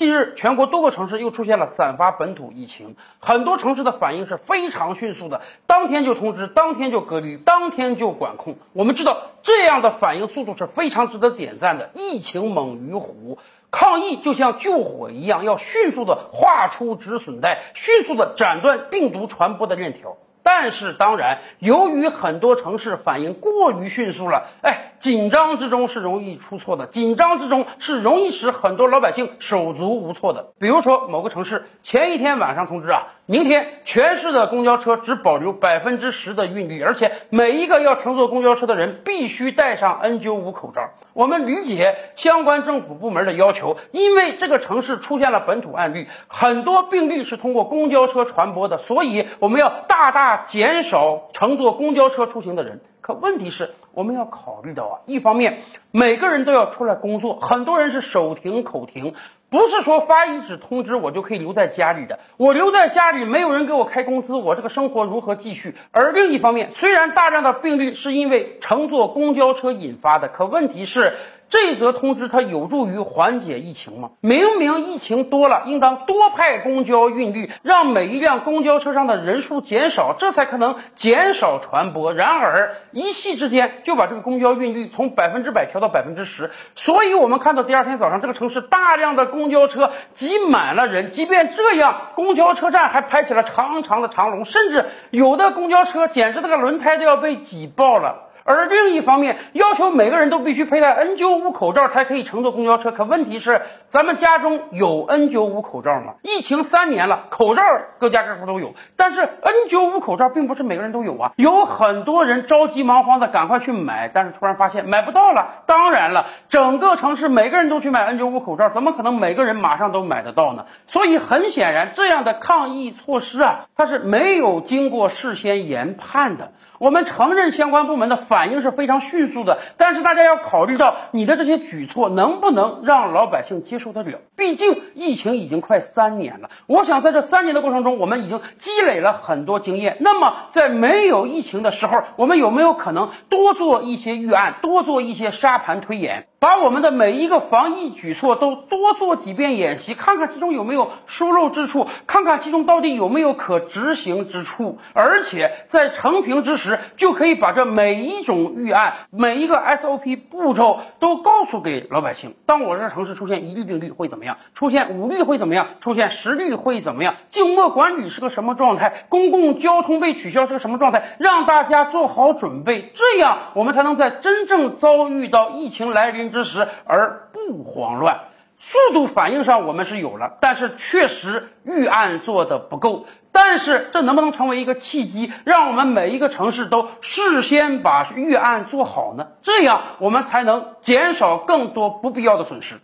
近日，全国多个城市又出现了散发本土疫情，很多城市的反应是非常迅速的，当天就通知，当天就隔离，当天就管控。我们知道，这样的反应速度是非常值得点赞的。疫情猛于虎，抗疫就像救火一样，要迅速的画出止损带，迅速的斩断病毒传播的链条。但是，当然，由于很多城市反应过于迅速了，哎，紧张之中是容易出错的，紧张之中是容易使很多老百姓手足无措的。比如说，某个城市前一天晚上通知啊，明天全市的公交车只保留百分之十的运力，而且每一个要乘坐公交车的人必须戴上 N95 口罩。我们理解相关政府部门的要求，因为这个城市出现了本土案例，很多病例是通过公交车传播的，所以我们要大大。减少乘坐公交车出行的人，可问题是，我们要考虑到啊，一方面每个人都要出来工作，很多人是手停口停，不是说发一纸通知我就可以留在家里的，我留在家里没有人给我开工资，我这个生活如何继续？而另一方面，虽然大量的病例是因为乘坐公交车引发的，可问题是。这则通知它有助于缓解疫情吗？明明疫情多了，应当多派公交运力，让每一辆公交车上的人数减少，这才可能减少传播。然而一夕之间就把这个公交运力从百分之百调到百分之十，所以我们看到第二天早上这个城市大量的公交车挤满了人，即便这样，公交车站还排起了长长的长龙，甚至有的公交车简直那个轮胎都要被挤爆了。而另一方面，要求每个人都必须佩戴 N95 口罩才可以乘坐公交车。可问题是，咱们家中有 N95 口罩吗？疫情三年了，口罩各家各户都有，但是 N95 口罩并不是每个人都有啊。有很多人着急忙慌的赶快去买，但是突然发现买不到了。当然了，整个城市每个人都去买 N95 口罩，怎么可能每个人马上都买得到呢？所以很显然，这样的抗疫措施啊，它是没有经过事先研判的。我们承认相关部门的反反应是非常迅速的，但是大家要考虑到你的这些举措能不能让老百姓接受得了？毕竟疫情已经快三年了，我想在这三年的过程中，我们已经积累了很多经验。那么在没有疫情的时候，我们有没有可能多做一些预案，多做一些沙盘推演？把我们的每一个防疫举措都多做几遍演习，看看其中有没有疏漏之处，看看其中到底有没有可执行之处，而且在成平之时，就可以把这每一种预案、每一个 SOP 步骤都告诉给老百姓。当我这城市出现一例病例会怎么样？出现五例会怎么样？出现十例会怎么样？静默管理是个什么状态？公共交通被取消是个什么状态？让大家做好准备，这样我们才能在真正遭遇到疫情来临。之时而不慌乱，速度反应上我们是有了，但是确实预案做的不够。但是这能不能成为一个契机，让我们每一个城市都事先把预案做好呢？这样我们才能减少更多不必要的损失。